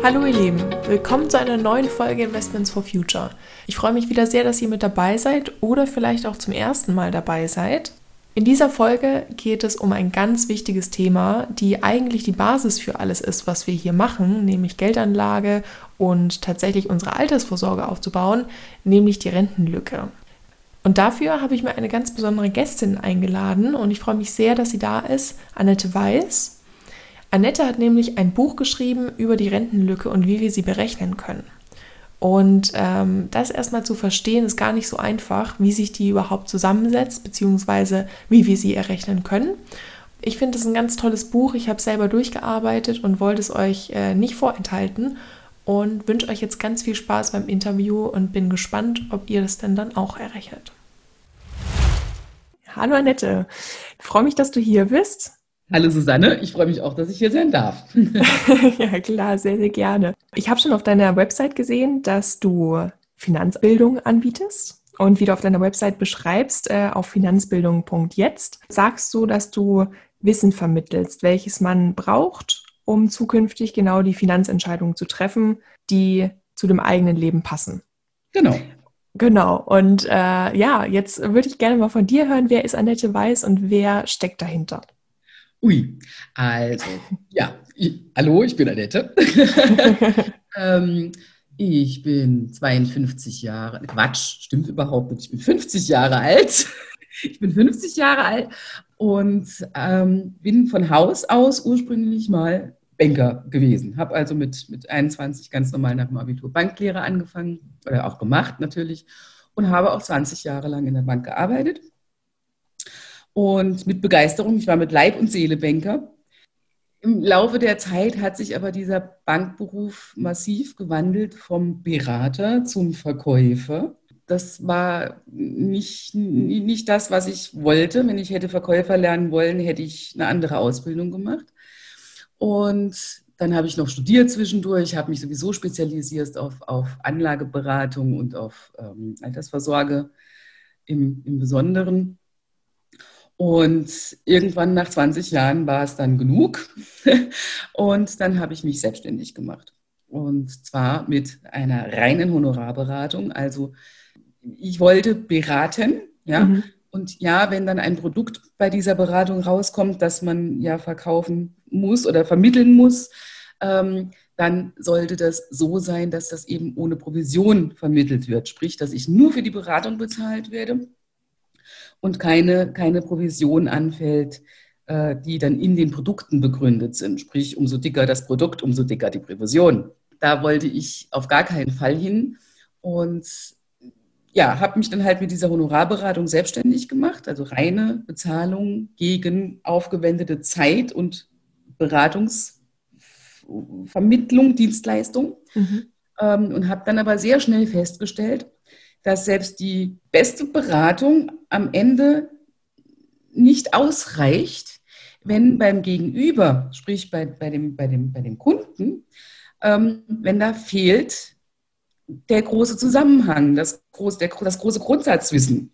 Hallo ihr Lieben, willkommen zu einer neuen Folge Investments for Future. Ich freue mich wieder sehr, dass ihr mit dabei seid oder vielleicht auch zum ersten Mal dabei seid. In dieser Folge geht es um ein ganz wichtiges Thema, die eigentlich die Basis für alles ist, was wir hier machen, nämlich Geldanlage und tatsächlich unsere Altersvorsorge aufzubauen, nämlich die Rentenlücke. Und dafür habe ich mir eine ganz besondere Gästin eingeladen und ich freue mich sehr, dass sie da ist, Annette Weiß. Annette hat nämlich ein Buch geschrieben über die Rentenlücke und wie wir sie berechnen können. Und ähm, das erstmal zu verstehen, ist gar nicht so einfach, wie sich die überhaupt zusammensetzt, beziehungsweise wie wir sie errechnen können. Ich finde es ein ganz tolles Buch. Ich habe selber durchgearbeitet und wollte es euch äh, nicht vorenthalten und wünsche euch jetzt ganz viel Spaß beim Interview und bin gespannt, ob ihr das denn dann auch errechnet. Hallo Annette, ich freue mich, dass du hier bist. Hallo Susanne, ich freue mich auch, dass ich hier sein darf. ja, klar, sehr, sehr gerne. Ich habe schon auf deiner Website gesehen, dass du Finanzbildung anbietest. Und wie du auf deiner Website beschreibst, äh, auf finanzbildung.jetzt, sagst du, dass du Wissen vermittelst, welches man braucht, um zukünftig genau die Finanzentscheidungen zu treffen, die zu dem eigenen Leben passen. Genau. Genau. Und äh, ja, jetzt würde ich gerne mal von dir hören, wer ist Annette Weiß und wer steckt dahinter? Ui, also, ja, ich, hallo, ich bin Annette. ähm, ich bin 52 Jahre, Quatsch, stimmt überhaupt nicht, ich bin 50 Jahre alt. ich bin 50 Jahre alt und ähm, bin von Haus aus ursprünglich mal Banker gewesen. Habe also mit, mit 21 ganz normal nach dem Abitur Banklehre angefangen, oder auch gemacht natürlich, und habe auch 20 Jahre lang in der Bank gearbeitet und mit Begeisterung. Ich war mit Leib und Seele Banker. Im Laufe der Zeit hat sich aber dieser Bankberuf massiv gewandelt vom Berater zum Verkäufer. Das war nicht, nicht das, was ich wollte. Wenn ich hätte Verkäufer lernen wollen, hätte ich eine andere Ausbildung gemacht. Und dann habe ich noch studiert zwischendurch, habe mich sowieso spezialisiert auf, auf Anlageberatung und auf ähm, Altersvorsorge im, im Besonderen. Und irgendwann nach 20 Jahren war es dann genug. Und dann habe ich mich selbstständig gemacht. Und zwar mit einer reinen Honorarberatung. Also ich wollte beraten, ja. Mhm. Und ja, wenn dann ein Produkt bei dieser Beratung rauskommt, das man ja verkaufen muss oder vermitteln muss, ähm, dann sollte das so sein, dass das eben ohne Provision vermittelt wird. Sprich, dass ich nur für die Beratung bezahlt werde und keine, keine Provision anfällt, äh, die dann in den Produkten begründet sind. Sprich, umso dicker das Produkt, umso dicker die Provision. Da wollte ich auf gar keinen Fall hin und ja, habe mich dann halt mit dieser Honorarberatung selbstständig gemacht, also reine Bezahlung gegen aufgewendete Zeit und Beratungsvermittlung, Dienstleistung. Mhm. Ähm, und habe dann aber sehr schnell festgestellt, dass selbst die beste Beratung am Ende nicht ausreicht, wenn beim Gegenüber, sprich bei, bei, dem, bei, dem, bei dem Kunden, ähm, wenn da fehlt der große Zusammenhang, das große, der, das große Grundsatzwissen.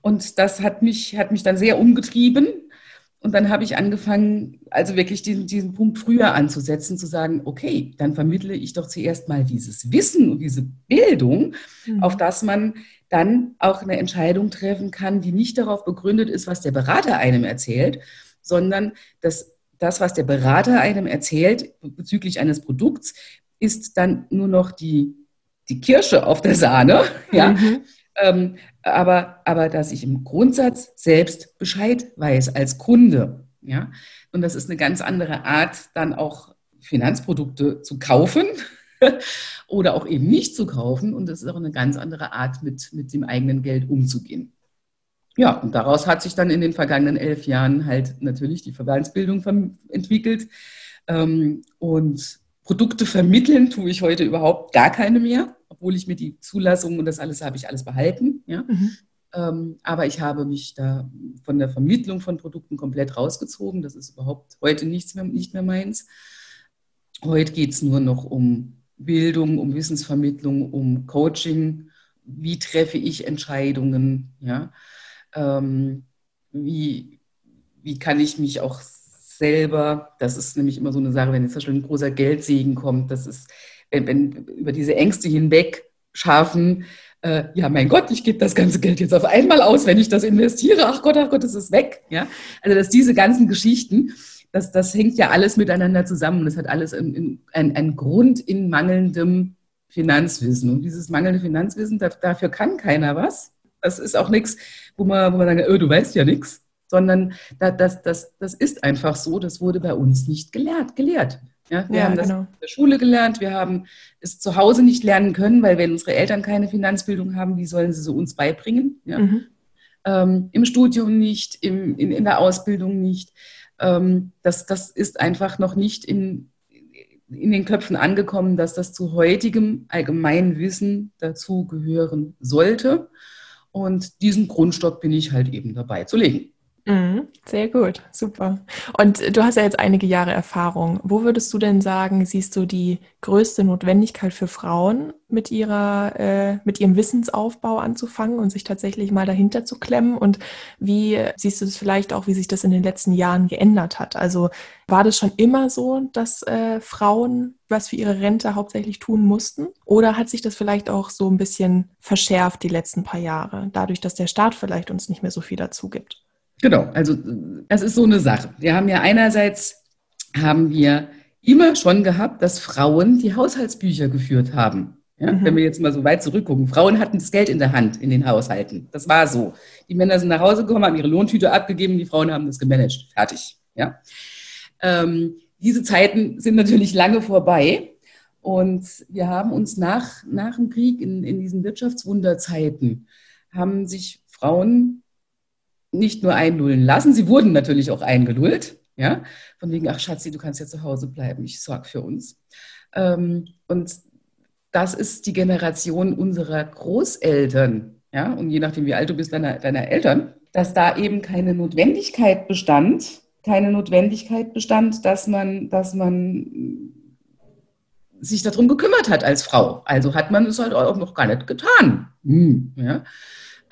Und das hat mich, hat mich dann sehr umgetrieben, und dann habe ich angefangen, also wirklich diesen, diesen Punkt früher anzusetzen, zu sagen, okay, dann vermittle ich doch zuerst mal dieses Wissen und diese Bildung, mhm. auf das man dann auch eine Entscheidung treffen kann, die nicht darauf begründet ist, was der Berater einem erzählt, sondern dass das, was der Berater einem erzählt bezüglich eines Produkts, ist dann nur noch die, die Kirsche auf der Sahne. Ja? Mhm. Ähm, aber, aber dass ich im Grundsatz selbst Bescheid weiß als Kunde. Ja? Und das ist eine ganz andere Art, dann auch Finanzprodukte zu kaufen oder auch eben nicht zu kaufen. Und das ist auch eine ganz andere Art, mit, mit dem eigenen Geld umzugehen. Ja, und daraus hat sich dann in den vergangenen elf Jahren halt natürlich die Verbandsbildung entwickelt. Ähm, und Produkte vermitteln tue ich heute überhaupt gar keine mehr obwohl ich mir die Zulassung und das alles habe ich alles behalten. Ja? Mhm. Ähm, aber ich habe mich da von der Vermittlung von Produkten komplett rausgezogen. Das ist überhaupt heute nichts mehr, nicht mehr meins. Heute geht es nur noch um Bildung, um Wissensvermittlung, um Coaching. Wie treffe ich Entscheidungen? Ja? Ähm, wie, wie kann ich mich auch selber, das ist nämlich immer so eine Sache, wenn jetzt zum ein großer Geldsegen kommt, das ist, wenn, wenn über diese Ängste hinweg schaffen, äh, ja, mein Gott, ich gebe das ganze Geld jetzt auf einmal aus, wenn ich das investiere. Ach Gott, ach Gott, es ist weg. Ja? Also, dass diese ganzen Geschichten, das, das hängt ja alles miteinander zusammen. Das hat alles einen ein Grund in mangelndem Finanzwissen. Und dieses mangelnde Finanzwissen, dafür kann keiner was. Das ist auch nichts, wo man, wo man sagt, oh, du weißt ja nichts, sondern das, das, das ist einfach so, das wurde bei uns nicht gelehrt, gelehrt. Ja, wir ja, haben das genau. in der Schule gelernt, wir haben es zu Hause nicht lernen können, weil wenn unsere Eltern keine Finanzbildung haben, wie sollen sie sie uns beibringen? Ja? Mhm. Ähm, Im Studium nicht, im, in, in der Ausbildung nicht. Ähm, das, das ist einfach noch nicht in, in den Köpfen angekommen, dass das zu heutigem allgemeinen Wissen dazu gehören sollte. Und diesen Grundstock bin ich halt eben dabei zu legen. Mhm, sehr gut, super. Und du hast ja jetzt einige Jahre Erfahrung. Wo würdest du denn sagen, siehst du die größte Notwendigkeit für Frauen, mit ihrer, äh, mit ihrem Wissensaufbau anzufangen und sich tatsächlich mal dahinter zu klemmen? Und wie siehst du es vielleicht auch, wie sich das in den letzten Jahren geändert hat? Also war das schon immer so, dass äh, Frauen was für ihre Rente hauptsächlich tun mussten? Oder hat sich das vielleicht auch so ein bisschen verschärft die letzten paar Jahre, dadurch, dass der Staat vielleicht uns nicht mehr so viel dazu gibt? Genau, also das ist so eine Sache. Wir haben ja einerseits, haben wir immer schon gehabt, dass Frauen die Haushaltsbücher geführt haben. Ja, mhm. Wenn wir jetzt mal so weit zurückgucken. Frauen hatten das Geld in der Hand in den Haushalten. Das war so. Die Männer sind nach Hause gekommen, haben ihre Lohntüte abgegeben, die Frauen haben das gemanagt. Fertig. Ja. Ähm, diese Zeiten sind natürlich lange vorbei. Und wir haben uns nach, nach dem Krieg in, in diesen Wirtschaftswunderzeiten, haben sich Frauen nicht nur einlullen lassen, sie wurden natürlich auch eingelullt. Ja, von wegen, ach Schatzi, du kannst ja zu Hause bleiben, ich sorge für uns. Ähm, und das ist die Generation unserer Großeltern, ja, und je nachdem, wie alt du bist, deiner, deiner Eltern, dass da eben keine Notwendigkeit bestand, keine Notwendigkeit bestand, dass man, dass man sich darum gekümmert hat als Frau. Also hat man es halt auch noch gar nicht getan. Hm, ja.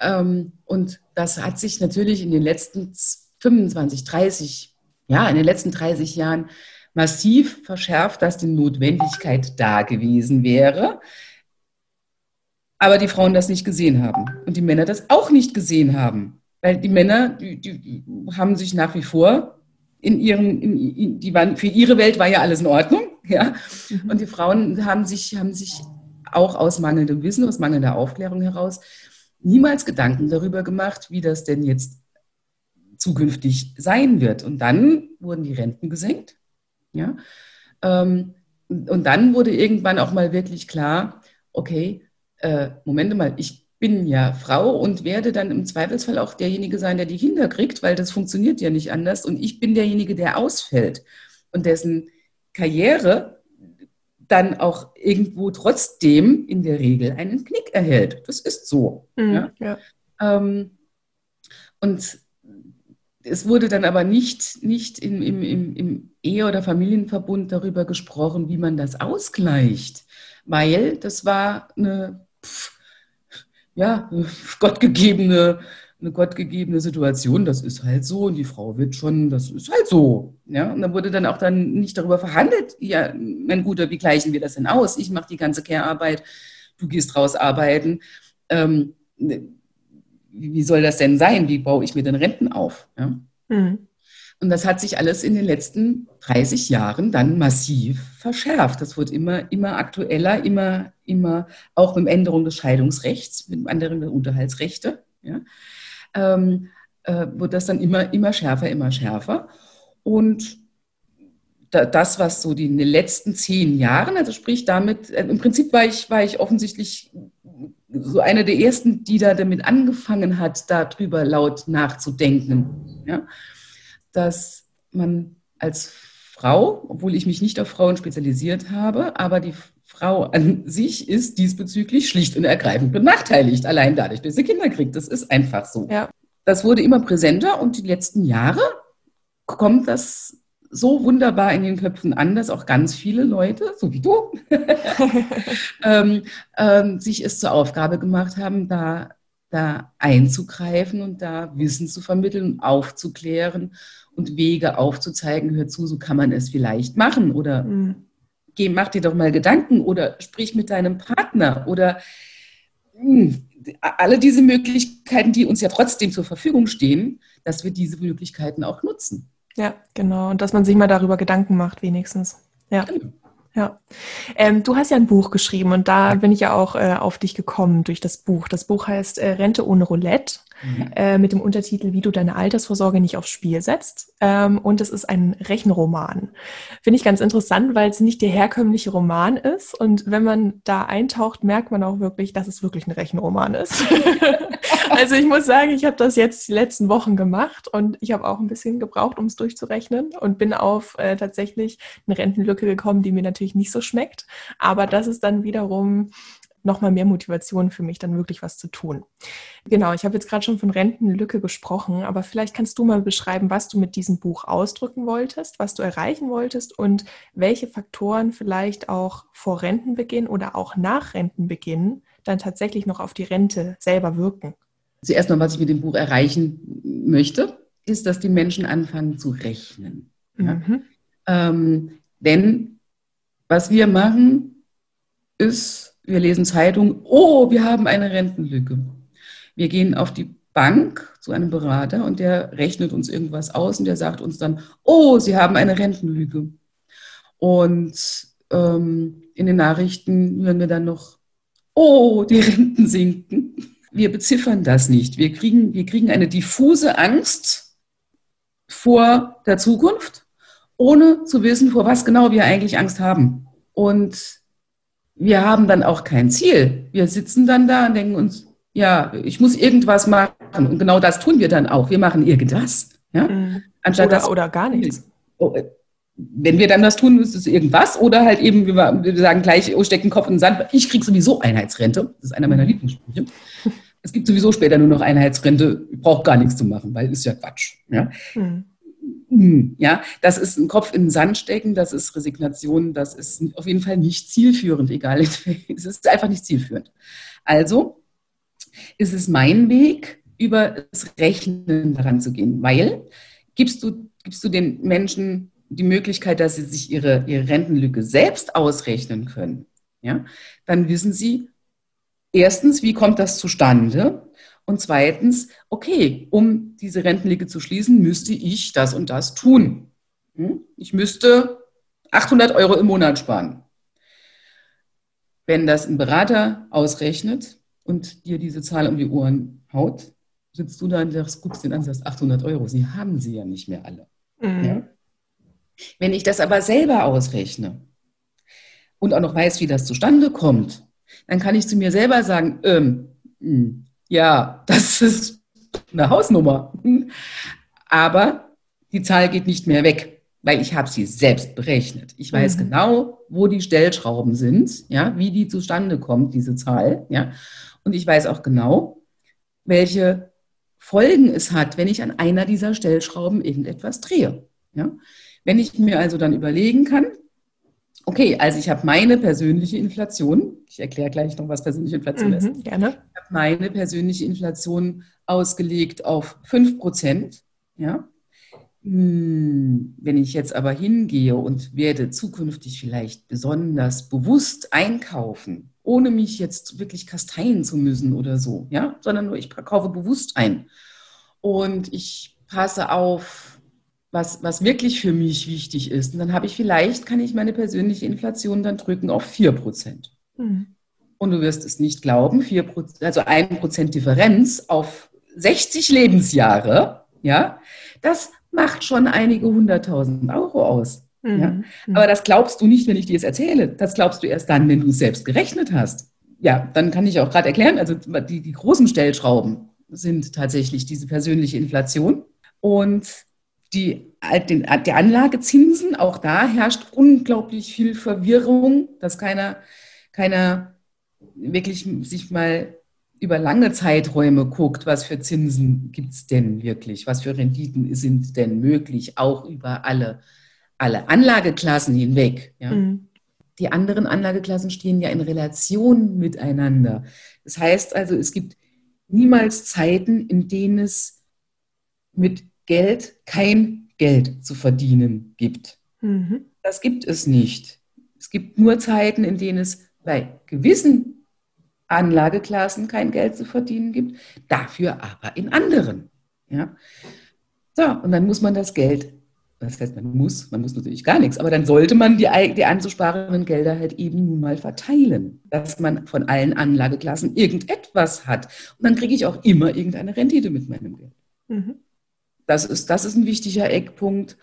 Ähm, und das hat sich natürlich in den letzten 25, 30, ja, in den letzten 30 Jahren massiv verschärft, dass die Notwendigkeit da gewesen wäre. Aber die Frauen das nicht gesehen haben und die Männer das auch nicht gesehen haben. Weil die Männer, die, die haben sich nach wie vor in ihren, in, die waren, für ihre Welt war ja alles in Ordnung, ja. Mhm. Und die Frauen haben sich, haben sich auch aus mangelndem Wissen, aus mangelnder Aufklärung heraus niemals Gedanken darüber gemacht, wie das denn jetzt zukünftig sein wird. Und dann wurden die Renten gesenkt. Ja? Ähm, und dann wurde irgendwann auch mal wirklich klar, okay, äh, Moment mal, ich bin ja Frau und werde dann im Zweifelsfall auch derjenige sein, der die Kinder kriegt, weil das funktioniert ja nicht anders. Und ich bin derjenige, der ausfällt und dessen Karriere dann auch irgendwo trotzdem in der Regel einen Knick erhält. Das ist so. Mhm, ja? Ja. Ähm, und es wurde dann aber nicht, nicht im, im, im, im Ehe- oder Familienverbund darüber gesprochen, wie man das ausgleicht, weil das war eine, pff, ja, gottgegebene eine gottgegebene Situation, das ist halt so und die Frau wird schon, das ist halt so. Ja? Und dann wurde dann auch dann nicht darüber verhandelt, ja, mein Guter, wie gleichen wir das denn aus? Ich mache die ganze Care-Arbeit, du gehst raus arbeiten. Ähm, wie soll das denn sein? Wie baue ich mir denn Renten auf? Ja? Mhm. Und das hat sich alles in den letzten 30 Jahren dann massiv verschärft. Das wird immer, immer aktueller, immer, immer auch mit Änderung des Scheidungsrechts, mit Änderung der Unterhaltsrechte. Ja? Ähm, äh, wird das dann immer, immer schärfer, immer schärfer. Und da, das, was so die, in den letzten zehn Jahren, also sprich damit, äh, im Prinzip war ich, war ich offensichtlich so eine der ersten, die da damit angefangen hat, darüber laut nachzudenken. Ja? Dass man als Frau, obwohl ich mich nicht auf Frauen spezialisiert habe, aber die Frau an sich ist diesbezüglich schlicht und ergreifend benachteiligt, allein dadurch, dass sie Kinder kriegt. Das ist einfach so. Ja. Das wurde immer präsenter und die letzten Jahre kommt das so wunderbar in den Köpfen an, dass auch ganz viele Leute, so wie du, ähm, ähm, sich es zur Aufgabe gemacht haben, da da einzugreifen und da Wissen zu vermitteln, aufzuklären und Wege aufzuzeigen, hör zu, so kann man es vielleicht machen oder mhm. Geh, mach dir doch mal Gedanken oder sprich mit deinem Partner oder mh, hm, alle diese Möglichkeiten, die uns ja trotzdem zur Verfügung stehen, dass wir diese Möglichkeiten auch nutzen. Ja, genau. Und dass man sich mal darüber Gedanken macht, wenigstens. Ja. Genau. Ja. Ähm, du hast ja ein Buch geschrieben und da bin ich ja auch äh, auf dich gekommen durch das Buch. Das Buch heißt äh, Rente ohne Roulette mhm. äh, mit dem Untertitel Wie du deine Altersvorsorge nicht aufs Spiel setzt. Ähm, und es ist ein Rechenroman. Finde ich ganz interessant, weil es nicht der herkömmliche Roman ist. Und wenn man da eintaucht, merkt man auch wirklich, dass es wirklich ein Rechenroman ist. also ich muss sagen, ich habe das jetzt die letzten Wochen gemacht und ich habe auch ein bisschen gebraucht, um es durchzurechnen und bin auf äh, tatsächlich eine Rentenlücke gekommen, die mir natürlich nicht so schmeckt. Aber das ist dann wiederum nochmal mehr Motivation für mich, dann wirklich was zu tun. Genau, ich habe jetzt gerade schon von Rentenlücke gesprochen, aber vielleicht kannst du mal beschreiben, was du mit diesem Buch ausdrücken wolltest, was du erreichen wolltest und welche Faktoren vielleicht auch vor Rentenbeginn oder auch nach Rentenbeginn dann tatsächlich noch auf die Rente selber wirken. Zuerst mal, was ich mit dem Buch erreichen möchte, ist, dass die Menschen anfangen zu rechnen. Ja? Mhm. Ähm, denn was wir machen, ist, wir lesen Zeitungen, oh, wir haben eine Rentenlücke. Wir gehen auf die Bank zu einem Berater und der rechnet uns irgendwas aus und der sagt uns dann, oh, Sie haben eine Rentenlücke. Und ähm, in den Nachrichten hören wir dann noch, oh, die Renten sinken wir beziffern das nicht. Wir kriegen, wir kriegen eine diffuse Angst vor der Zukunft, ohne zu wissen, vor was genau wir eigentlich Angst haben. Und wir haben dann auch kein Ziel. Wir sitzen dann da und denken uns, ja, ich muss irgendwas machen. Und genau das tun wir dann auch. Wir machen irgendwas. Ja? Mhm. Anstatt oder, das, oder gar nichts. Oh, wenn wir dann das tun, ist es irgendwas. Oder halt eben, wir sagen gleich, oh, steck den Kopf in den Sand. Ich kriege sowieso Einheitsrente. Das ist einer meiner Lieblingssprüche. Es gibt sowieso später nur noch Einheitsrente. Ich brauche gar nichts zu machen, weil ist ja Quatsch. Ja? Mhm. Ja, das ist ein Kopf in den Sand stecken, das ist Resignation, das ist auf jeden Fall nicht zielführend, egal. Es ist einfach nicht zielführend. Also ist es mein Weg, über das Rechnen daran zu gehen, weil gibst du, gibst du den Menschen die Möglichkeit, dass sie sich ihre, ihre Rentenlücke selbst ausrechnen können, ja, dann wissen sie, erstens, wie kommt das zustande? Und zweitens, okay, um diese Rentenlücke zu schließen, müsste ich das und das tun. Hm? Ich müsste 800 Euro im Monat sparen. Wenn das ein Berater ausrechnet und dir diese Zahl um die Ohren haut, sitzt du da und guckst den an und sagst 800 Euro. Sie haben sie ja nicht mehr alle. Mhm. Ja? Wenn ich das aber selber ausrechne und auch noch weiß, wie das zustande kommt, dann kann ich zu mir selber sagen, ähm, hm, ja, das ist eine Hausnummer. Aber die Zahl geht nicht mehr weg, weil ich habe sie selbst berechnet. Ich weiß mhm. genau, wo die Stellschrauben sind, ja, wie die zustande kommt, diese Zahl, ja. Und ich weiß auch genau, welche Folgen es hat, wenn ich an einer dieser Stellschrauben irgendetwas drehe. Ja? Wenn ich mir also dann überlegen kann, okay, also ich habe meine persönliche Inflation, ich erkläre gleich noch, was persönliche Inflation mhm, ist. Gerne. Ich habe meine persönliche Inflation ausgelegt auf 5 Prozent. Ja? Hm, wenn ich jetzt aber hingehe und werde zukünftig vielleicht besonders bewusst einkaufen, ohne mich jetzt wirklich kasteien zu müssen oder so, ja, sondern nur ich kaufe bewusst ein und ich passe auf was, was wirklich für mich wichtig ist. Und dann habe ich vielleicht, kann ich meine persönliche Inflation dann drücken auf 4 Prozent. Mhm. Und du wirst es nicht glauben, 4 also 1 Prozent Differenz auf 60 Lebensjahre, ja, das macht schon einige hunderttausend Euro aus. Mhm. Ja? Mhm. Aber das glaubst du nicht, wenn ich dir es erzähle. Das glaubst du erst dann, wenn du es selbst gerechnet hast. Ja, dann kann ich auch gerade erklären, also die, die großen Stellschrauben sind tatsächlich diese persönliche Inflation. Und die, den, die Anlagezinsen, auch da herrscht unglaublich viel Verwirrung, dass keiner, keiner wirklich sich mal über lange Zeiträume guckt, was für Zinsen gibt es denn wirklich, was für Renditen sind denn möglich, auch über alle, alle Anlageklassen hinweg. Ja. Mhm. Die anderen Anlageklassen stehen ja in Relation miteinander. Das heißt also, es gibt niemals Zeiten, in denen es mit Geld kein Geld zu verdienen gibt. Mhm. Das gibt es nicht. Es gibt nur Zeiten, in denen es bei gewissen Anlageklassen kein Geld zu verdienen gibt, dafür aber in anderen. Ja? So, und dann muss man das Geld, das heißt, man muss, man muss natürlich gar nichts, aber dann sollte man die, die anzusparenden Gelder halt eben nun mal verteilen, dass man von allen Anlageklassen irgendetwas hat. Und dann kriege ich auch immer irgendeine Rendite mit meinem Geld. Mhm. Das, ist, das ist ein wichtiger Eckpunkt.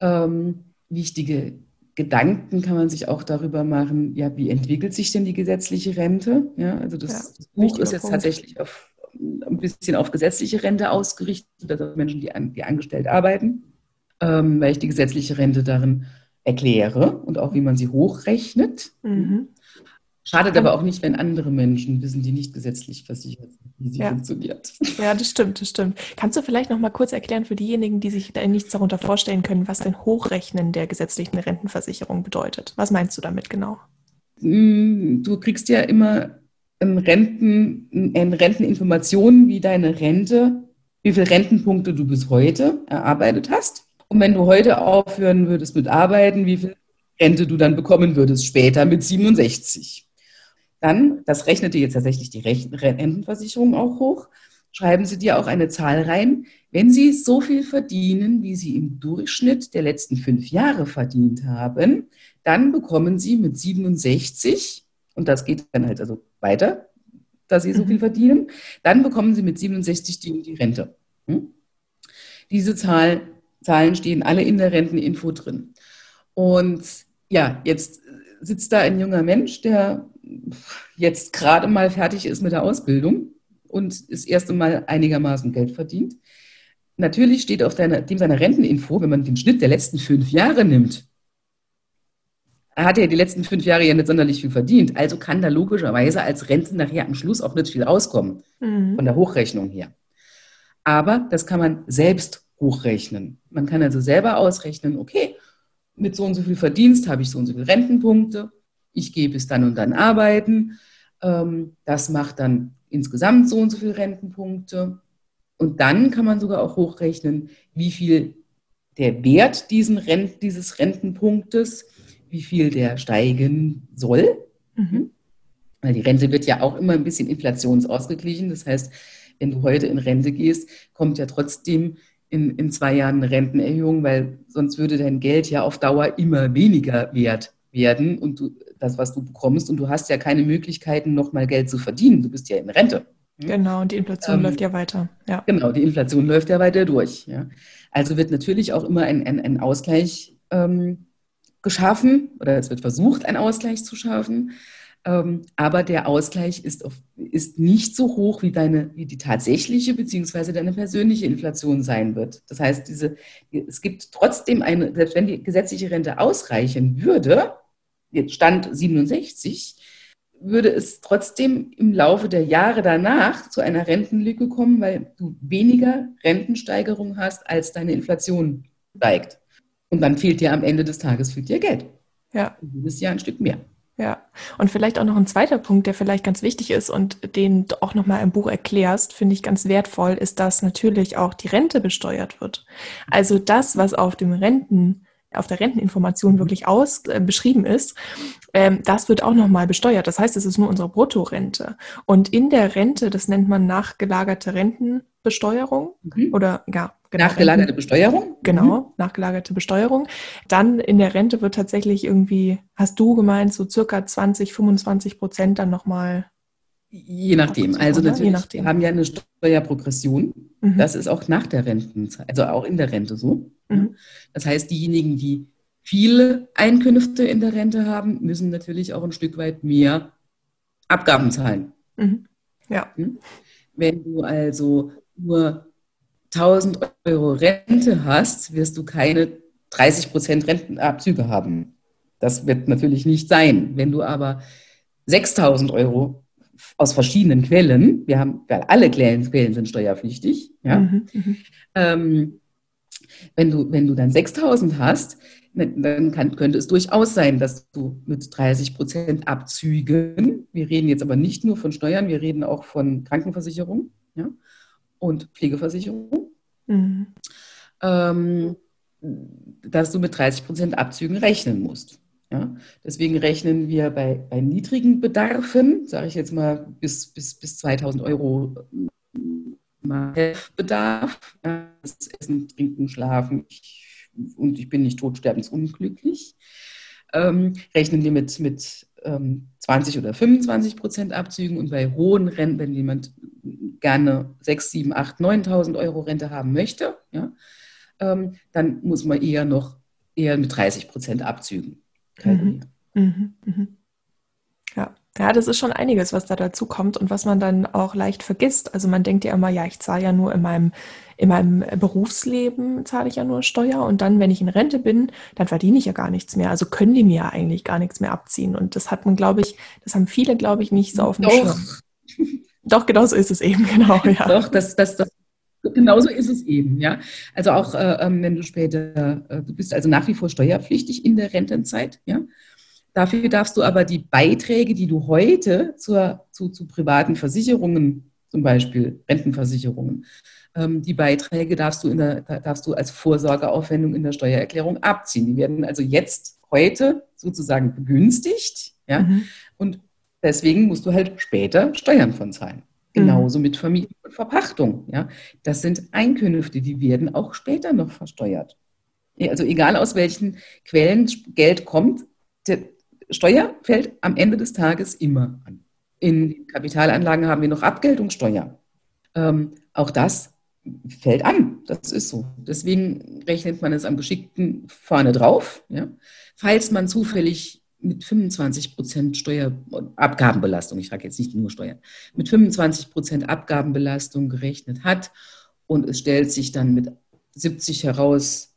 Ähm, wichtige Gedanken kann man sich auch darüber machen, ja, wie entwickelt sich denn die gesetzliche Rente? Ja, also das, ja, das Buch ist jetzt Punkt. tatsächlich auf, ein bisschen auf gesetzliche Rente ausgerichtet, also Menschen, die, an, die angestellt arbeiten, ähm, weil ich die gesetzliche Rente darin erkläre und auch wie man sie hochrechnet. Mhm. Schadet aber auch nicht, wenn andere Menschen wissen, die nicht gesetzlich versichert sind, wie sie ja. funktioniert. Ja, das stimmt, das stimmt. Kannst du vielleicht noch mal kurz erklären für diejenigen, die sich da nichts darunter vorstellen können, was denn Hochrechnen der gesetzlichen Rentenversicherung bedeutet? Was meinst du damit genau? Mm, du kriegst ja immer in Renten, in Renteninformationen wie deine Rente, wie viele Rentenpunkte du bis heute erarbeitet hast. Und wenn du heute aufhören würdest mit Arbeiten, wie viel Rente du dann bekommen würdest später mit 67. Dann, das rechnet dir jetzt tatsächlich die Rentenversicherung auch hoch, schreiben Sie dir auch eine Zahl rein. Wenn Sie so viel verdienen, wie Sie im Durchschnitt der letzten fünf Jahre verdient haben, dann bekommen Sie mit 67, und das geht dann halt also weiter, dass Sie so viel mhm. verdienen, dann bekommen Sie mit 67 die, die Rente. Hm? Diese Zahl, Zahlen stehen alle in der Renteninfo drin. Und ja, jetzt sitzt da ein junger Mensch, der jetzt gerade mal fertig ist mit der Ausbildung und das erste Mal einigermaßen Geld verdient. Natürlich steht auf deiner, dem seiner Renteninfo, wenn man den Schnitt der letzten fünf Jahre nimmt, er hat ja die letzten fünf Jahre ja nicht sonderlich viel verdient, also kann da logischerweise als Rente nachher am Schluss auch nicht viel rauskommen, mhm. von der Hochrechnung her. Aber das kann man selbst hochrechnen. Man kann also selber ausrechnen, okay, mit so und so viel Verdienst habe ich so und so viele Rentenpunkte ich gehe bis dann und dann arbeiten. Ähm, das macht dann insgesamt so und so viele Rentenpunkte. Und dann kann man sogar auch hochrechnen, wie viel der Wert diesen Rent, dieses Rentenpunktes, wie viel der steigen soll. Mhm. Weil die Rente wird ja auch immer ein bisschen inflationsausgeglichen. Das heißt, wenn du heute in Rente gehst, kommt ja trotzdem in, in zwei Jahren eine Rentenerhöhung, weil sonst würde dein Geld ja auf Dauer immer weniger wert werden und du das, was du bekommst. Und du hast ja keine Möglichkeiten, nochmal Geld zu verdienen. Du bist ja in Rente. Genau, und die Inflation ähm, läuft ja weiter. Ja. Genau, die Inflation läuft ja weiter durch. Ja. Also wird natürlich auch immer ein, ein, ein Ausgleich ähm, geschaffen oder es wird versucht, einen Ausgleich zu schaffen. Ähm, aber der Ausgleich ist, auf, ist nicht so hoch, wie, deine, wie die tatsächliche bzw. deine persönliche Inflation sein wird. Das heißt, diese, es gibt trotzdem eine, selbst wenn die gesetzliche Rente ausreichen würde, jetzt Stand 67, würde es trotzdem im Laufe der Jahre danach zu einer Rentenlücke kommen, weil du weniger Rentensteigerung hast, als deine Inflation steigt. Und dann fehlt dir am Ende des Tages fehlt dir Geld. Ja. Jedes Jahr ein Stück mehr. Ja, und vielleicht auch noch ein zweiter Punkt, der vielleicht ganz wichtig ist und den du auch nochmal im Buch erklärst, finde ich ganz wertvoll, ist, dass natürlich auch die Rente besteuert wird. Also das, was auf dem Renten auf der Renteninformation mhm. wirklich aus äh, beschrieben ist, ähm, das wird auch nochmal besteuert. Das heißt, es ist nur unsere Bruttorente. Und in der Rente, das nennt man nachgelagerte Rentenbesteuerung mhm. oder ja, genau, nachgelagerte Renten, Besteuerung. Genau, mhm. nachgelagerte Besteuerung. Dann in der Rente wird tatsächlich irgendwie, hast du gemeint, so circa 20, 25 Prozent dann nochmal Je nachdem. Also natürlich, Je nachdem. wir haben ja eine Steuerprogression. Mhm. Das ist auch nach der Rentenzeit, also auch in der Rente so. Mhm. Das heißt, diejenigen, die viele Einkünfte in der Rente haben, müssen natürlich auch ein Stück weit mehr Abgaben zahlen. Mhm. Ja. Hm? Wenn du also nur 1000 Euro Rente hast, wirst du keine 30 Prozent Rentenabzüge haben. Das wird natürlich nicht sein. Wenn du aber 6000 Euro aus verschiedenen Quellen. Wir haben, weil alle Quellen sind steuerpflichtig. Ja? Mhm, mhm. ähm, wenn, du, wenn du dann 6000 hast, dann kann, könnte es durchaus sein, dass du mit 30 Prozent Abzügen, wir reden jetzt aber nicht nur von Steuern, wir reden auch von Krankenversicherung, ja, und Pflegeversicherung. Mhm. Ähm, dass du mit 30 Prozent Abzügen rechnen musst. Ja? Deswegen rechnen wir bei, bei niedrigen Bedarfen, sage ich jetzt mal bis, bis, bis 2000 Euro Bedarf, ja? das Essen, Trinken, Schlafen ich, und ich bin nicht totsterbensunglücklich, ähm, rechnen wir mit, mit ähm, 20 oder 25 Prozent Abzügen und bei hohen Renten, wenn jemand gerne 6, 7, 8, 9.000 Euro Rente haben möchte, ja, ähm, dann muss man eher noch eher mit 30 Prozent Abzügen Mhm. Mhm. Mhm. Ja. Ja, das ist schon einiges, was da dazu kommt und was man dann auch leicht vergisst. Also man denkt ja immer, ja, ich zahle ja nur in meinem, in meinem Berufsleben, zahle ich ja nur Steuer und dann, wenn ich in Rente bin, dann verdiene ich ja gar nichts mehr. Also können die mir ja eigentlich gar nichts mehr abziehen. Und das hat man, glaube ich, das haben viele, glaube ich, nicht so auf dem Doch. Schirm. Doch, genau so ist es eben, genau. Ja. Doch, das, das, das Genauso ist es eben, ja. Also auch äh, ähm, wenn du später, äh, du bist also nach wie vor steuerpflichtig in der Rentenzeit, ja. Dafür darfst du aber die Beiträge, die du heute zur, zu, zu privaten Versicherungen, zum Beispiel Rentenversicherungen, ähm, die Beiträge darfst du, in der, darfst du als Vorsorgeaufwendung in der Steuererklärung abziehen. Die werden also jetzt heute sozusagen begünstigt, ja. Mhm. Und deswegen musst du halt später Steuern von zahlen. Genauso mhm. mit Vermietung und Verpachtung. Ja? Das sind Einkünfte, die werden auch später noch versteuert. Also egal aus welchen Quellen Geld kommt, Steuer fällt am Ende des Tages immer an. In Kapitalanlagen haben wir noch Abgeltungssteuer. Ähm, auch das fällt an. Das ist so. Deswegen rechnet man es am geschickten vorne drauf. Ja? Falls man zufällig mit 25 Prozent Steuerabgabenbelastung, ich sage jetzt nicht nur Steuern, mit 25 Prozent Abgabenbelastung gerechnet hat und es stellt sich dann mit 70 heraus,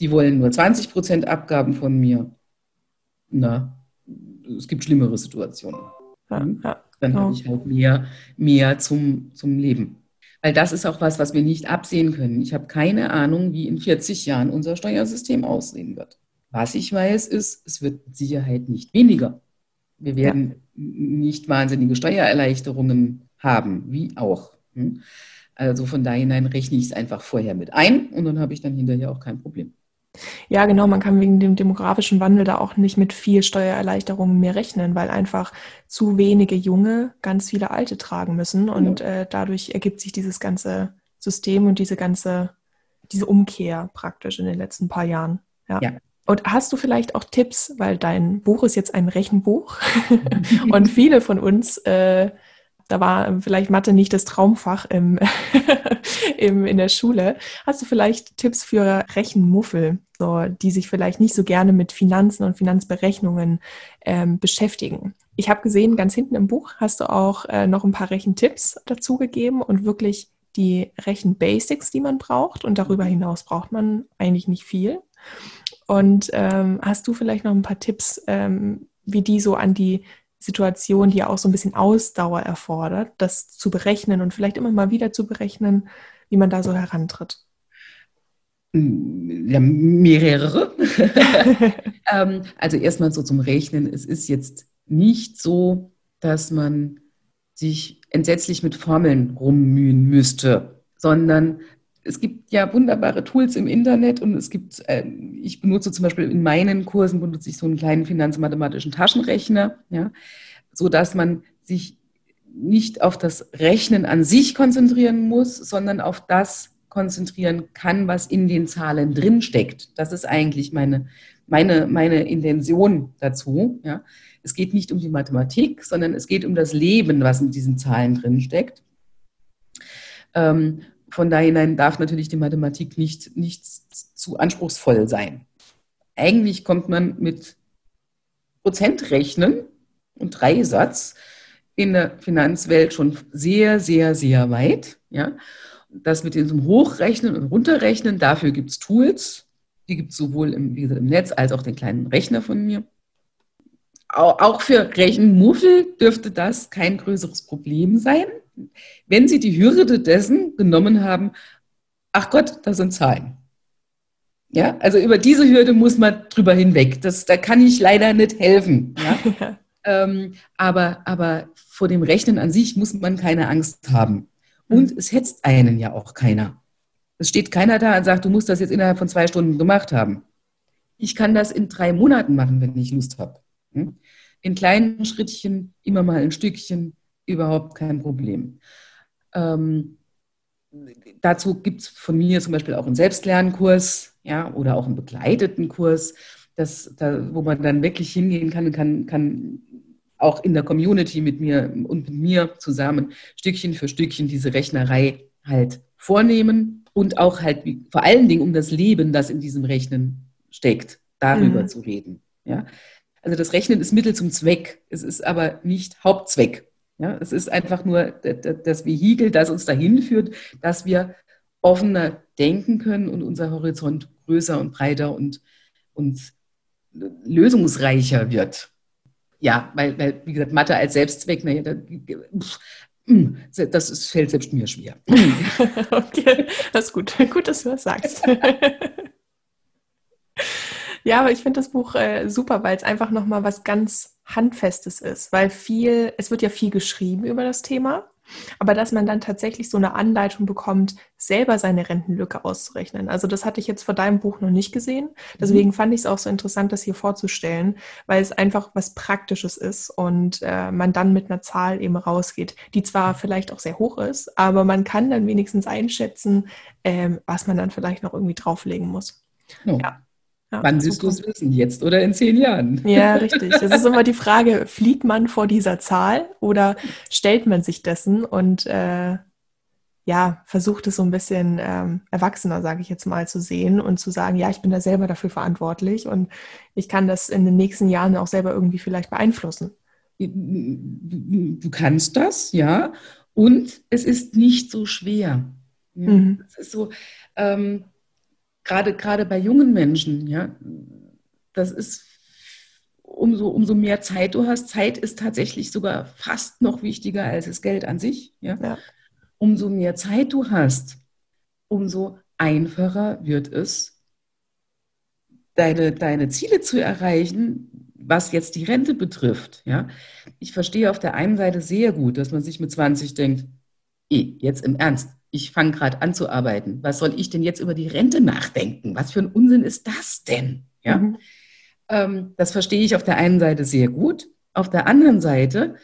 die wollen nur 20 Prozent Abgaben von mir. Na, es gibt schlimmere Situationen. Ja, hm? ja, dann habe ich halt mehr, mehr zum, zum Leben. Weil das ist auch was, was wir nicht absehen können. Ich habe keine Ahnung, wie in 40 Jahren unser Steuersystem aussehen wird. Was ich weiß, ist, es wird mit Sicherheit nicht weniger. Wir werden ja. nicht wahnsinnige Steuererleichterungen haben, wie auch. Hm? Also von daher rechne ich es einfach vorher mit ein und dann habe ich dann hinterher auch kein Problem. Ja, genau, man kann wegen dem demografischen Wandel da auch nicht mit viel Steuererleichterungen mehr rechnen, weil einfach zu wenige Junge ganz viele Alte tragen müssen und ja. äh, dadurch ergibt sich dieses ganze System und diese ganze, diese Umkehr praktisch in den letzten paar Jahren. Ja. ja. Und hast du vielleicht auch Tipps, weil dein Buch ist jetzt ein Rechenbuch und viele von uns, äh, da war vielleicht Mathe nicht das Traumfach im, im, in der Schule. Hast du vielleicht Tipps für Rechenmuffel, so, die sich vielleicht nicht so gerne mit Finanzen und Finanzberechnungen ähm, beschäftigen? Ich habe gesehen, ganz hinten im Buch hast du auch äh, noch ein paar Rechentipps dazu gegeben und wirklich die Rechenbasics, die man braucht. Und darüber hinaus braucht man eigentlich nicht viel. Und ähm, hast du vielleicht noch ein paar Tipps, ähm, wie die so an die Situation, die ja auch so ein bisschen Ausdauer erfordert, das zu berechnen und vielleicht immer mal wieder zu berechnen, wie man da so herantritt? Ja, mehrere. ähm, also erstmal so zum Rechnen. Es ist jetzt nicht so, dass man sich entsetzlich mit Formeln rummühen müsste, sondern es gibt ja wunderbare Tools im Internet und es gibt, äh, ich benutze zum Beispiel in meinen Kursen, benutze ich so einen kleinen finanzmathematischen Taschenrechner, ja, so dass man sich nicht auf das Rechnen an sich konzentrieren muss, sondern auf das konzentrieren kann, was in den Zahlen drin steckt. Das ist eigentlich meine, meine, meine Intention dazu. Ja. Es geht nicht um die Mathematik, sondern es geht um das Leben, was in diesen Zahlen drin steckt. Ähm, von daher darf natürlich die Mathematik nicht, nicht zu anspruchsvoll sein. Eigentlich kommt man mit Prozentrechnen und Dreisatz in der Finanzwelt schon sehr, sehr, sehr weit. Ja? Das mit diesem Hochrechnen und Runterrechnen, dafür gibt es Tools. Die gibt es sowohl im, gesagt, im Netz als auch den kleinen Rechner von mir. Auch für Rechenmuffel dürfte das kein größeres Problem sein wenn Sie die Hürde dessen genommen haben, ach Gott, das sind Zahlen. Ja, also über diese Hürde muss man drüber hinweg. Das, da kann ich leider nicht helfen. Ja? ähm, aber, aber vor dem Rechnen an sich muss man keine Angst haben. Und es hetzt einen ja auch keiner. Es steht keiner da und sagt, du musst das jetzt innerhalb von zwei Stunden gemacht haben. Ich kann das in drei Monaten machen, wenn ich Lust habe. Hm? In kleinen Schrittchen, immer mal ein Stückchen, überhaupt kein Problem. Ähm, dazu gibt es von mir zum Beispiel auch einen Selbstlernkurs ja, oder auch einen begleiteten Kurs, das, da, wo man dann wirklich hingehen kann, kann, kann auch in der Community mit mir und mit mir zusammen Stückchen für Stückchen diese Rechnerei halt vornehmen und auch halt vor allen Dingen um das Leben, das in diesem Rechnen steckt, darüber mhm. zu reden. Ja? Also das Rechnen ist Mittel zum Zweck, es ist aber nicht Hauptzweck. Ja? Es ist einfach nur das Vehikel, das uns dahin führt, dass wir offener denken können und unser Horizont größer und breiter und, und lösungsreicher wird. Ja, weil, weil, wie gesagt, Mathe als Selbstzweck, naja, hm, das ist, fällt selbst mir schwer. okay, das ist gut. Gut, dass du das sagst. ja, aber ich finde das Buch äh, super, weil es einfach nochmal was ganz Handfestes ist, weil viel, es wird ja viel geschrieben über das Thema aber dass man dann tatsächlich so eine Anleitung bekommt, selber seine Rentenlücke auszurechnen. Also das hatte ich jetzt vor deinem Buch noch nicht gesehen. Deswegen mhm. fand ich es auch so interessant, das hier vorzustellen, weil es einfach was Praktisches ist und äh, man dann mit einer Zahl eben rausgeht, die zwar vielleicht auch sehr hoch ist, aber man kann dann wenigstens einschätzen, ähm, was man dann vielleicht noch irgendwie drauflegen muss. Oh. Ja. Ja, Wann wirst du es wissen? Jetzt oder in zehn Jahren? Ja, richtig. Es ist immer die Frage, flieht man vor dieser Zahl oder stellt man sich dessen und äh, ja, versucht es so ein bisschen ähm, erwachsener, sage ich jetzt mal, zu sehen und zu sagen, ja, ich bin da selber dafür verantwortlich und ich kann das in den nächsten Jahren auch selber irgendwie vielleicht beeinflussen. Du kannst das, ja, und es ist nicht so schwer. Ja, mhm. Es ist so, ähm, gerade, gerade bei jungen Menschen, ja, das ist umso, umso mehr Zeit du hast. Zeit ist tatsächlich sogar fast noch wichtiger als das Geld an sich. Ja? ja. Umso mehr Zeit du hast, umso einfacher wird es, deine, deine Ziele zu erreichen, was jetzt die Rente betrifft. Ja? Ich verstehe auf der einen Seite sehr gut, dass man sich mit 20 denkt, jetzt im Ernst, ich fange gerade an zu arbeiten. Was soll ich denn jetzt über die Rente nachdenken? Was für ein Unsinn ist das denn? Ja? Mhm. Ähm, das verstehe ich auf der einen Seite sehr gut. Auf der anderen Seite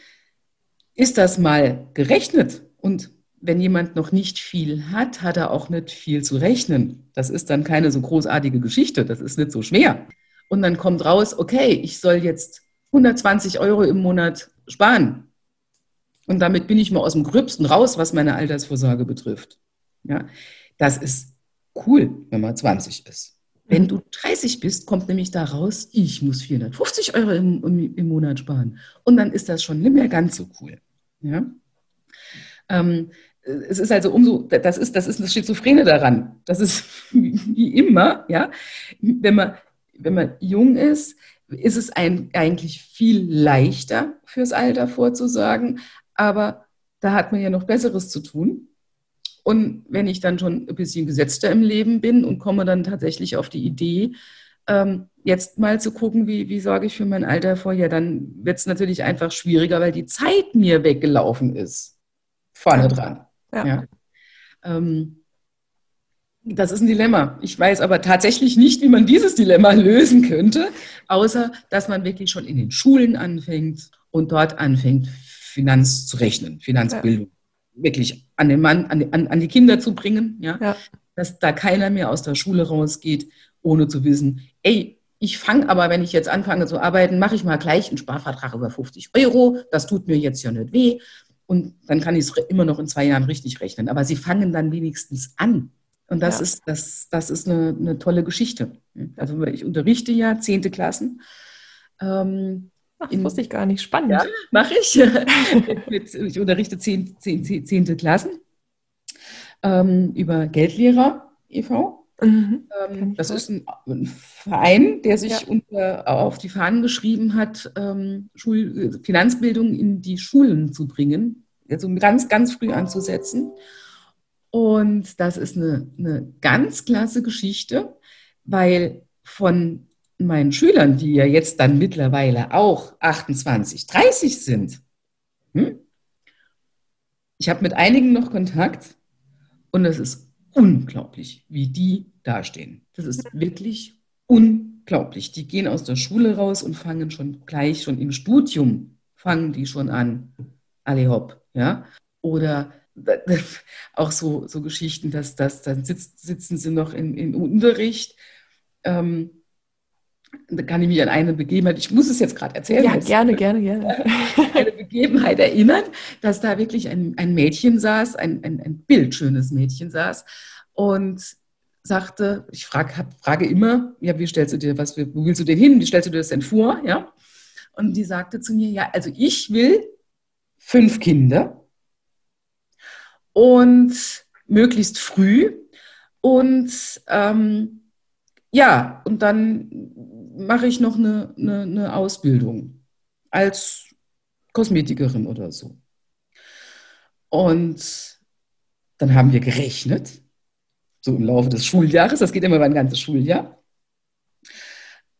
ist das mal gerechnet. Und wenn jemand noch nicht viel hat, hat er auch nicht viel zu rechnen. Das ist dann keine so großartige Geschichte. Das ist nicht so schwer. Und dann kommt raus, okay, ich soll jetzt 120 Euro im Monat sparen. Und damit bin ich mal aus dem Gröbsten raus, was meine Altersvorsorge betrifft. Ja, das ist cool, wenn man 20 ist. Wenn du 30 bist, kommt nämlich da raus, ich muss 450 Euro im, im, im Monat sparen. Und dann ist das schon nicht mehr ganz so cool. Ja? Ähm, es ist also umso, das ist, das ist das Schizophrene daran. Das ist wie immer, ja, wenn man, wenn man jung ist, ist es ein, eigentlich viel leichter fürs Alter vorzusagen, aber da hat man ja noch Besseres zu tun. Und wenn ich dann schon ein bisschen gesetzter im Leben bin und komme dann tatsächlich auf die Idee, ähm, jetzt mal zu gucken, wie, wie sorge ich für mein Alter vor, ja, dann wird es natürlich einfach schwieriger, weil die Zeit mir weggelaufen ist. Vorne dran. Ja. ja. Ähm, das ist ein Dilemma. Ich weiß aber tatsächlich nicht, wie man dieses Dilemma lösen könnte, außer dass man wirklich schon in den Schulen anfängt und dort anfängt, Finanz zu rechnen, Finanzbildung. Ja. Wirklich an den Mann, an, an, an, die Kinder zu bringen, ja? ja? Dass da keiner mehr aus der Schule rausgeht, ohne zu wissen, ey, ich fange aber, wenn ich jetzt anfange zu arbeiten, mache ich mal gleich einen Sparvertrag über 50 Euro. Das tut mir jetzt ja nicht weh. Und dann kann ich es immer noch in zwei Jahren richtig rechnen. Aber sie fangen dann wenigstens an. Und das ja. ist, das, das ist eine, eine, tolle Geschichte. Also ich unterrichte ja zehnte Klassen. Ähm, Ach, das wusste ich gar nicht. Spannend. Ja, mache ich. ich unterrichte zehnte zehn, zehn, Klassen ähm, über Geldlehrer e.V. Mhm, ähm, das ist ein, ein, Verein, der sich ja. unter, auf die Fahnen geschrieben hat, ähm, Schul Finanzbildung in die Schulen zu bringen, also ganz, ganz früh anzusetzen. Und das ist eine, eine ganz klasse Geschichte, weil von meinen Schülern, die ja jetzt dann mittlerweile auch 28, 30 sind, hm, ich habe mit einigen noch Kontakt und es ist unglaublich, wie die dastehen. Das ist wirklich unglaublich. Die gehen aus der Schule raus und fangen schon gleich schon im Studium, fangen die schon an. Alle hopp, ja. Oder auch so, so Geschichten, dass, dass dann sitzt, sitzen sie noch in, im Unterricht. Ähm, da kann ich mich an eine Begebenheit, ich muss es jetzt gerade erzählen. Ja, gerne, gerne, gerne. Eine Begebenheit erinnern, dass da wirklich ein, ein Mädchen saß, ein, ein, ein bildschönes Mädchen saß und sagte, ich frag, hab, frage immer, ja, wie stellst du dir, was, wo willst du denn hin? Wie stellst du dir das denn vor? Ja. Und die sagte zu mir, ja, also ich will fünf Kinder und möglichst früh und ähm, ja, und dann mache ich noch eine, eine, eine Ausbildung als Kosmetikerin oder so. Und dann haben wir gerechnet, so im Laufe des Schuljahres, das geht immer über ein ganzes Schuljahr.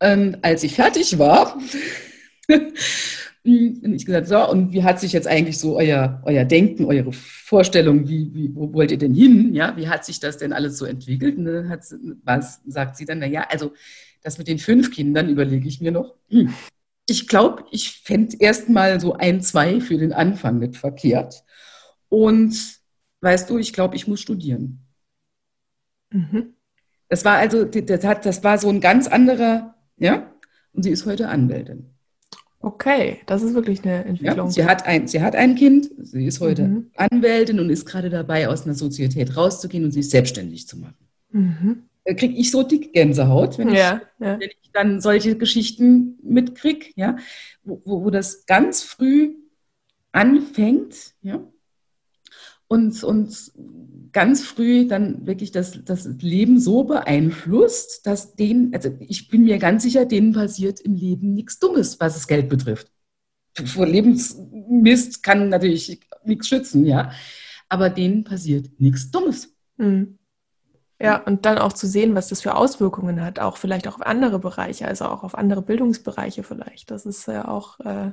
Und als ich fertig war, und ich gesagt, so, und wie hat sich jetzt eigentlich so euer, euer Denken, eure Vorstellung, wie, wie, wo wollt ihr denn hin? Ja, wie hat sich das denn alles so entwickelt? Und dann hat, was sagt sie dann, naja, also das mit den fünf Kindern überlege ich mir noch. Hm. Ich glaube, ich fände erstmal so ein, zwei für den Anfang nicht verkehrt. Und weißt du, ich glaube, ich muss studieren. Mhm. Das war also, das, hat, das war so ein ganz anderer, ja, und sie ist heute Anwältin. Okay, das ist wirklich eine Entwicklung. Ja, sie, hat ein, sie hat ein Kind, sie ist heute mhm. Anwältin und ist gerade dabei, aus einer Sozietät rauszugehen und sich selbstständig zu machen. Mhm. Da kriege ich so dick Gänsehaut, wenn, ja, ich, ja. wenn ich dann solche Geschichten mitkriege, ja, wo, wo, wo das ganz früh anfängt, ja, und, und ganz früh dann wirklich das, das Leben so beeinflusst, dass denen, also ich bin mir ganz sicher, denen passiert im Leben nichts Dummes, was das Geld betrifft. Vor Lebensmist kann natürlich nichts schützen, ja. Aber denen passiert nichts Dummes. Mhm. Ja, und dann auch zu sehen, was das für Auswirkungen hat, auch vielleicht auch auf andere Bereiche, also auch auf andere Bildungsbereiche vielleicht. Das ist ja auch, äh,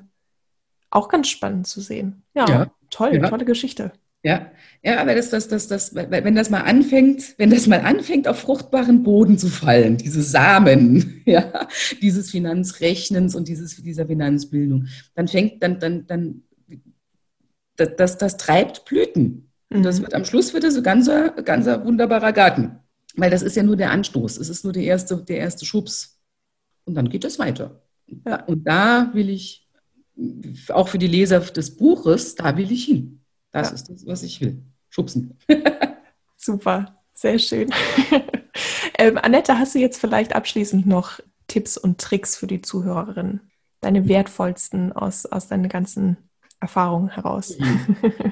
auch ganz spannend zu sehen. Ja, ja. toll, ja. tolle Geschichte. Ja, ja, aber das, das, das, das, wenn das mal anfängt, wenn das mal anfängt, auf fruchtbaren Boden zu fallen, diese Samen, ja, dieses Finanzrechnens und dieses, dieser Finanzbildung, dann fängt, dann, dann, dann, das, das, das treibt Blüten. Und das mhm. wird am Schluss wird das ein ganzer, ganzer wunderbarer Garten. Weil das ist ja nur der Anstoß, es ist nur der erste, der erste Schubs. Und dann geht es weiter. Ja. Und da will ich, auch für die Leser des Buches, da will ich hin. Das ja. ist das, was ich will. Schubsen. Super, sehr schön. ähm, Annette, hast du jetzt vielleicht abschließend noch Tipps und Tricks für die Zuhörerin? Deine wertvollsten aus, aus deinen ganzen Erfahrungen heraus.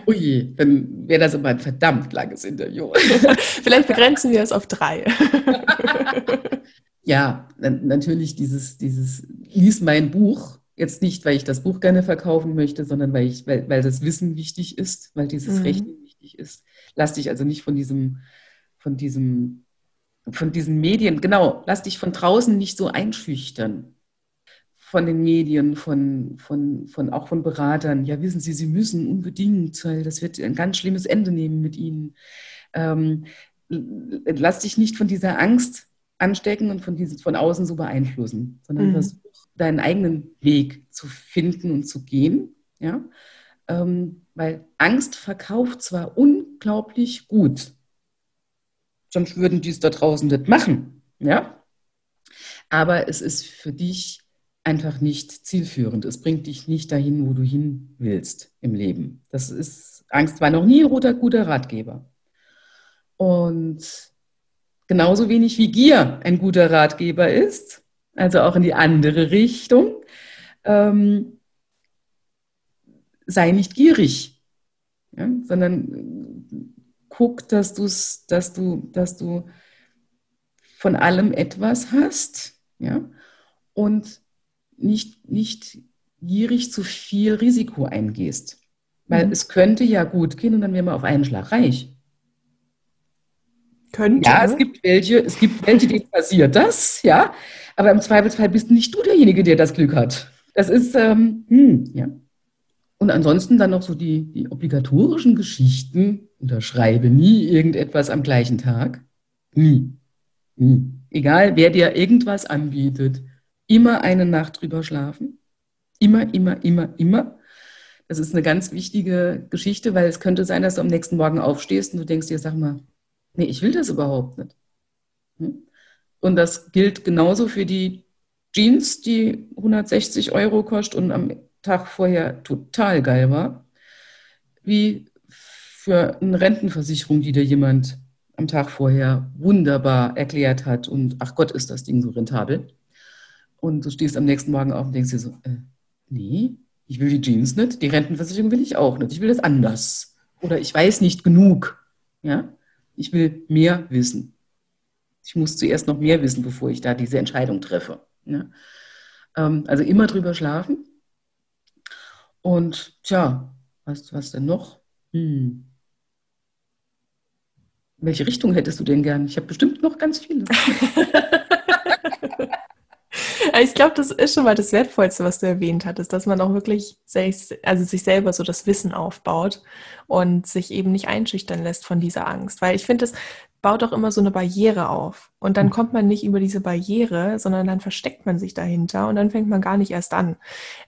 Ui, Ui dann wäre das aber ein verdammt langes Interview. Vielleicht begrenzen wir es auf drei. ja, natürlich dieses, dieses, lies mein Buch, Jetzt nicht, weil ich das Buch gerne verkaufen möchte, sondern weil, ich, weil, weil das Wissen wichtig ist, weil dieses mhm. Rechnen wichtig ist. Lass dich also nicht von diesem, von diesem, von diesen Medien, genau, lass dich von draußen nicht so einschüchtern. Von den Medien, von, von, von, auch von Beratern. Ja, wissen Sie, Sie müssen unbedingt, weil das wird ein ganz schlimmes Ende nehmen mit Ihnen. Ähm, lass dich nicht von dieser Angst anstecken und von, diesem, von außen so beeinflussen, sondern mhm. versuch deinen eigenen Weg zu finden und zu gehen. Ja? Ähm, weil Angst verkauft zwar unglaublich gut, sonst würden die es da draußen nicht machen. Ja? Aber es ist für dich einfach nicht zielführend. Es bringt dich nicht dahin, wo du hin willst im Leben. Das ist, Angst war noch nie ein roter, guter Ratgeber. Und genauso wenig wie Gier ein guter Ratgeber ist, also auch in die andere Richtung. Ähm, sei nicht gierig, ja, sondern guck, dass, du's, dass, du, dass du von allem etwas hast ja, und nicht, nicht gierig zu viel Risiko eingehst. Weil mhm. es könnte ja gut gehen und dann wären wir auf einen Schlag reich. Könnte. Ja, es gibt welche, es gibt welche, denen passiert das, ja. Aber im Zweifelsfall bist nicht du derjenige, der das Glück hat. Das ist, ähm, hm, ja. Und ansonsten dann noch so die, die obligatorischen Geschichten. Unterschreibe nie irgendetwas am gleichen Tag. Nie. Nie. Egal, wer dir irgendwas anbietet, immer eine Nacht drüber schlafen. Immer, immer, immer, immer. Das ist eine ganz wichtige Geschichte, weil es könnte sein, dass du am nächsten Morgen aufstehst und du denkst dir, sag mal, nee, ich will das überhaupt nicht. Hm? Und das gilt genauso für die Jeans, die 160 Euro kostet und am Tag vorher total geil war, wie für eine Rentenversicherung, die dir jemand am Tag vorher wunderbar erklärt hat und ach Gott, ist das Ding so rentabel. Und du stehst am nächsten Morgen auf und denkst dir so, äh, nee, ich will die Jeans nicht, die Rentenversicherung will ich auch nicht, ich will das anders. Oder ich weiß nicht genug. Ja? Ich will mehr wissen. Ich muss zuerst noch mehr wissen, bevor ich da diese Entscheidung treffe. Ja? Ähm, also immer drüber schlafen. Und tja, was, was denn noch? Hm. Welche Richtung hättest du denn gern? Ich habe bestimmt noch ganz viele. ich glaube, das ist schon mal das Wertvollste, was du erwähnt hattest, dass man auch wirklich sich, also sich selber so das Wissen aufbaut und sich eben nicht einschüchtern lässt von dieser Angst. Weil ich finde, es baut auch immer so eine Barriere auf. Und dann hm. kommt man nicht über diese Barriere, sondern dann versteckt man sich dahinter und dann fängt man gar nicht erst an.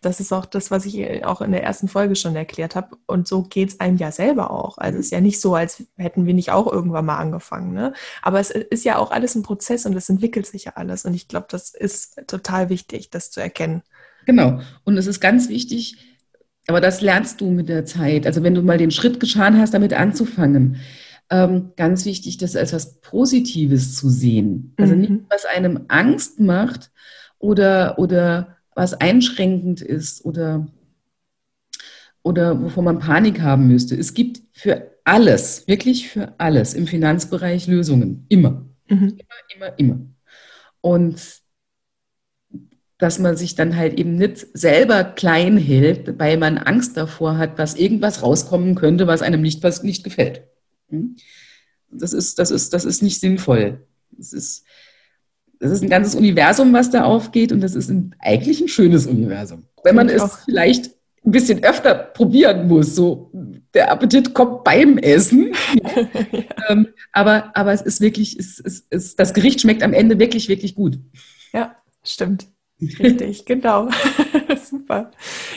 Das ist auch das, was ich auch in der ersten Folge schon erklärt habe. Und so geht es einem ja selber auch. Also es ist ja nicht so, als hätten wir nicht auch irgendwann mal angefangen. Ne? Aber es ist ja auch alles ein Prozess und es entwickelt sich ja alles. Und ich glaube, das ist total wichtig, das zu erkennen. Genau. Und es ist ganz wichtig, aber das lernst du mit der Zeit. Also wenn du mal den Schritt getan hast, damit anzufangen ähm, ganz wichtig, das als was Positives zu sehen. Also mhm. nicht, was einem Angst macht oder, oder was einschränkend ist oder, oder wovor man Panik haben müsste. Es gibt für alles, wirklich für alles im Finanzbereich Lösungen. Immer. Mhm. Immer, immer, immer. Und dass man sich dann halt eben nicht selber klein hält, weil man Angst davor hat, dass irgendwas rauskommen könnte, was einem nicht, was nicht gefällt. Hm? Das ist, das ist, das ist nicht sinnvoll. Das ist, das ist ein ganzes Universum, was da aufgeht und das ist ein, eigentlich ein schönes Universum. Wenn man es vielleicht ein bisschen öfter probieren muss, so der Appetit kommt beim Essen. ähm, aber, aber es ist wirklich, es, es, es, das Gericht schmeckt am Ende wirklich, wirklich gut. Ja, stimmt. Richtig, genau. Super.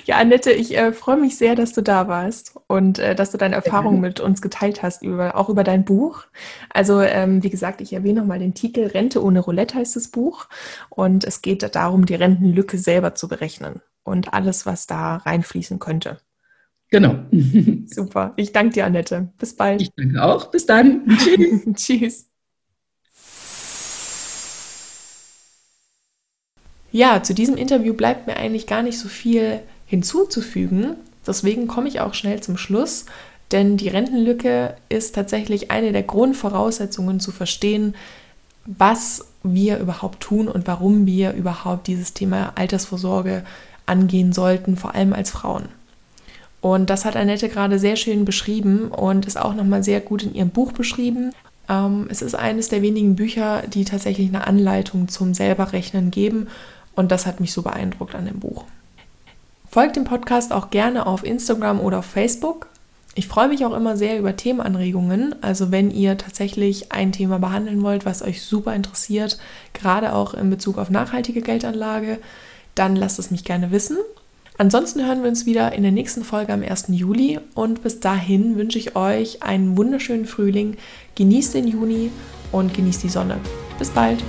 Ja, Annette, ich äh, freue mich sehr, dass du da warst und äh, dass du deine Erfahrungen mit uns geteilt hast, über, auch über dein Buch. Also, ähm, wie gesagt, ich erwähne nochmal den Titel Rente ohne Roulette heißt das Buch. Und es geht darum, die Rentenlücke selber zu berechnen und alles, was da reinfließen könnte. Genau. Super. Ich danke dir, Annette. Bis bald. Ich danke auch. Bis dann. Tschüss. Tschüss. Ja, zu diesem Interview bleibt mir eigentlich gar nicht so viel hinzuzufügen. Deswegen komme ich auch schnell zum Schluss, denn die Rentenlücke ist tatsächlich eine der Grundvoraussetzungen zu verstehen, was wir überhaupt tun und warum wir überhaupt dieses Thema Altersvorsorge angehen sollten, vor allem als Frauen. Und das hat Annette gerade sehr schön beschrieben und ist auch nochmal sehr gut in ihrem Buch beschrieben. Ähm, es ist eines der wenigen Bücher, die tatsächlich eine Anleitung zum Selberrechnen geben und das hat mich so beeindruckt an dem Buch. Folgt dem Podcast auch gerne auf Instagram oder auf Facebook. Ich freue mich auch immer sehr über Themenanregungen. Also wenn ihr tatsächlich ein Thema behandeln wollt, was euch super interessiert, gerade auch in Bezug auf nachhaltige Geldanlage, dann lasst es mich gerne wissen. Ansonsten hören wir uns wieder in der nächsten Folge am 1. Juli und bis dahin wünsche ich euch einen wunderschönen Frühling. Genießt den Juni und genießt die Sonne. Bis bald!